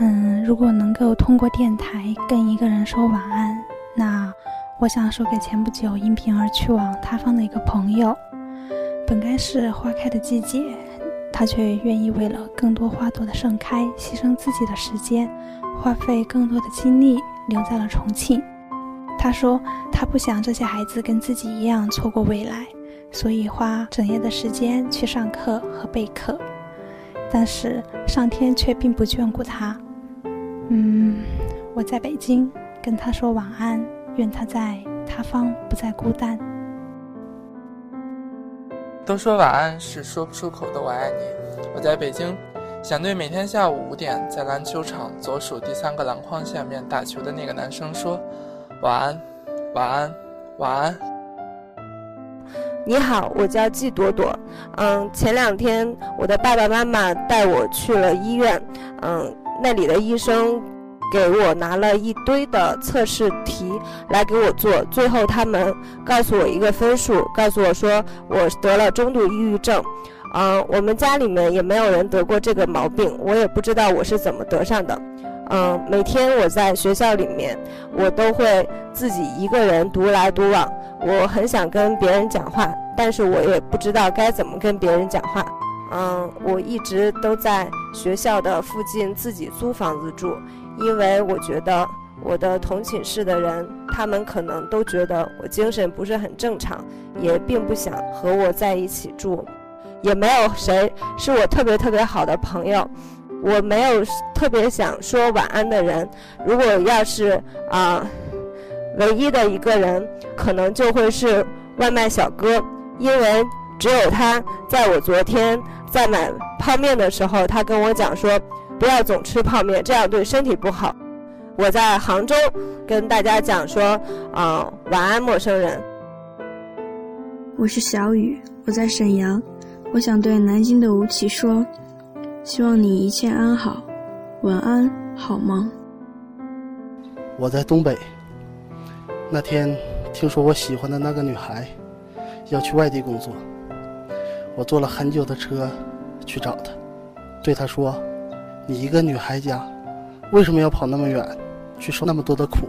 嗯，如果能够通过电台跟一个人说晚安，那我想说给前不久因病而去往他方的一个朋友。本该是花开的季节，他却愿意为了更多花朵的盛开，牺牲自己的时间，花费更多的精力留在了重庆。他说他不想这些孩子跟自己一样错过未来，所以花整夜的时间去上课和备课。但是上天却并不眷顾他。嗯，我在北京跟他说晚安，愿他在他方不再孤单。都说晚安是说不出口的我爱你。我在北京，想对每天下午五点在篮球场左数第三个篮筐下面打球的那个男生说晚安，晚安，晚安。你好，我叫季朵朵。嗯，前两天我的爸爸妈妈带我去了医院，嗯，那里的医生给我拿了一堆的测试题来给我做，最后他们告诉我一个分数，告诉我说我得了中度抑郁症。嗯，我们家里面也没有人得过这个毛病，我也不知道我是怎么得上的。嗯，每天我在学校里面，我都会自己一个人独来独往。我很想跟别人讲话，但是我也不知道该怎么跟别人讲话。嗯，我一直都在学校的附近自己租房子住，因为我觉得我的同寝室的人，他们可能都觉得我精神不是很正常，也并不想和我在一起住，也没有谁是我特别特别好的朋友。我没有特别想说晚安的人，如果要是啊。唯一的一个人，可能就会是外卖小哥，因为只有他在我昨天在买泡面的时候，他跟我讲说，不要总吃泡面，这样对身体不好。我在杭州跟大家讲说，啊，晚安，陌生人。我是小雨，我在沈阳，我想对南京的吴奇说，希望你一切安好，晚安，好吗？我在东北。那天听说我喜欢的那个女孩要去外地工作，我坐了很久的车去找她，对她说：“你一个女孩家，为什么要跑那么远，去受那么多的苦？”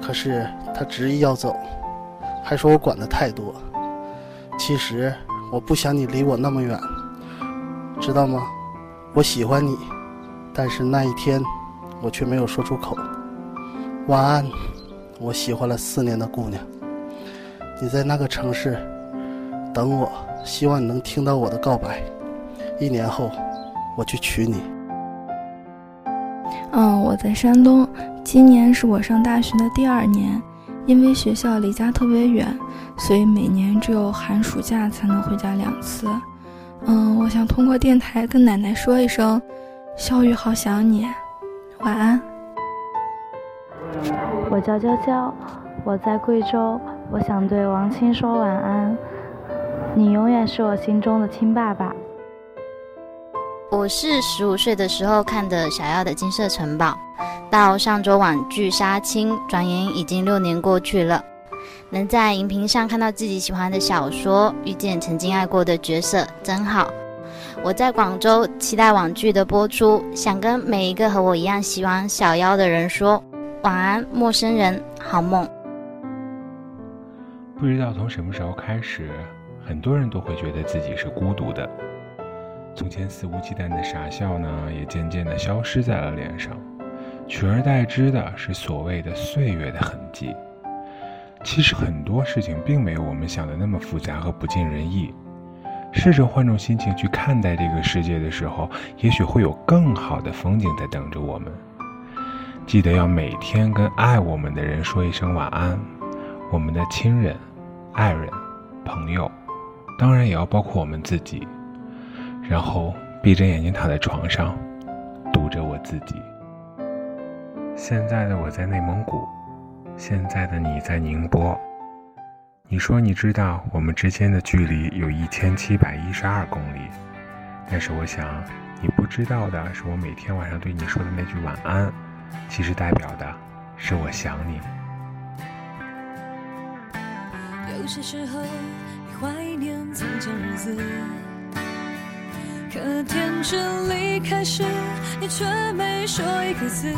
可是她执意要走，还说我管的太多。其实我不想你离我那么远，知道吗？我喜欢你，但是那一天我却没有说出口。晚安。我喜欢了四年的姑娘，你在那个城市等我，希望你能听到我的告白。一年后，我去娶你。嗯，我在山东，今年是我上大学的第二年，因为学校离家特别远，所以每年只有寒暑假才能回家两次。嗯，我想通过电台跟奶奶说一声：“小雨好想你，晚安。”我叫娇娇，我在贵州，我想对王青说晚安。你永远是我心中的亲爸爸。我是十五岁的时候看的《小妖的金色城堡》，到上周网剧杀青，转眼已经六年过去了。能在荧屏上看到自己喜欢的小说，遇见曾经爱过的角色，真好。我在广州，期待网剧的播出，想跟每一个和我一样喜欢小妖的人说。晚安，陌生人，好梦。不知道从什么时候开始，很多人都会觉得自己是孤独的。从前肆无忌惮的傻笑呢，也渐渐的消失在了脸上，取而代之的是所谓的岁月的痕迹。其实很多事情并没有我们想的那么复杂和不尽人意。试着换种心情去看待这个世界的时候，也许会有更好的风景在等着我们。记得要每天跟爱我们的人说一声晚安，我们的亲人、爱人、朋友，当然也要包括我们自己。然后闭着眼睛躺在床上，读着我自己。现在的我在内蒙古，现在的你在宁波。你说你知道我们之间的距离有一千七百一十二公里，但是我想你不知道的是，我每天晚上对你说的那句晚安。其实代表的是我想你。有些时候，你怀念从前日子，可天真离开时，你却没说一个字。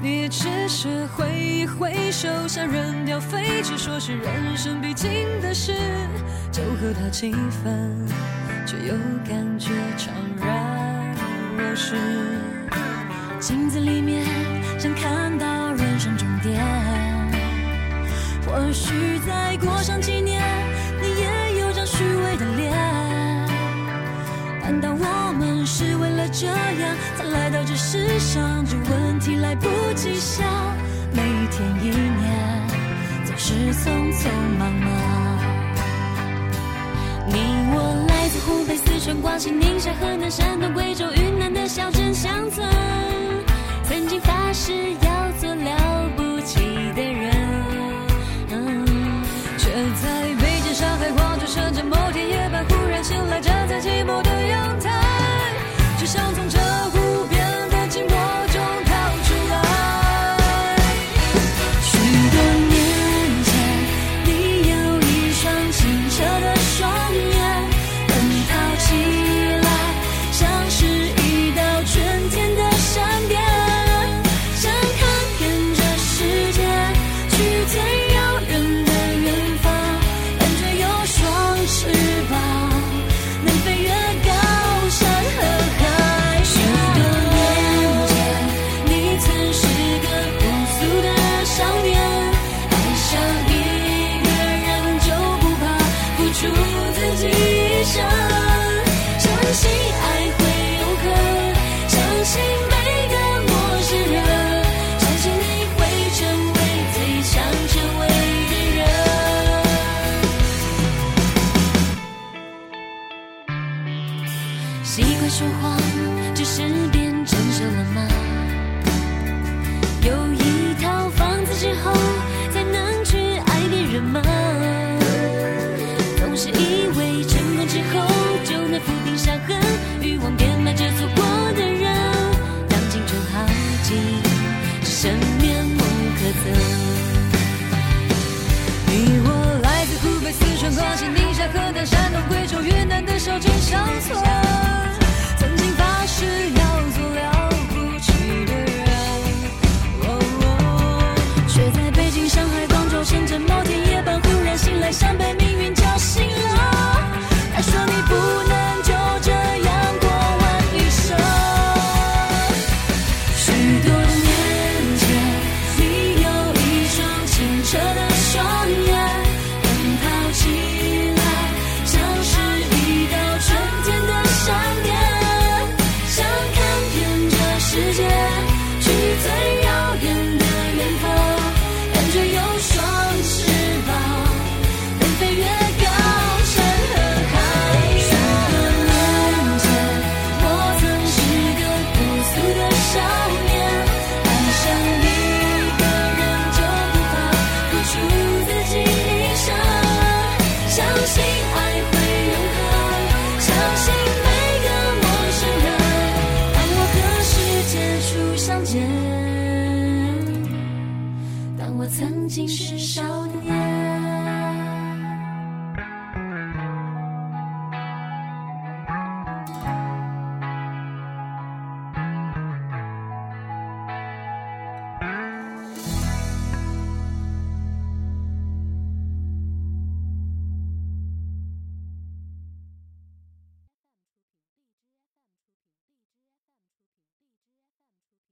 你只是挥一挥手，像扔掉废纸说是人生必经的事，就和他气氛，却又感觉怅然若失。镜子里面想看或许再过上几年，你也有张虚伪的脸。难道我们是为了这样才来到这世上？这问题来不及想，每一天一年总是匆匆忙忙。你我来自湖北、四川、广西、宁夏、河南、山东、贵州、云南的小镇乡村，醒来，站在寂寞的阳台，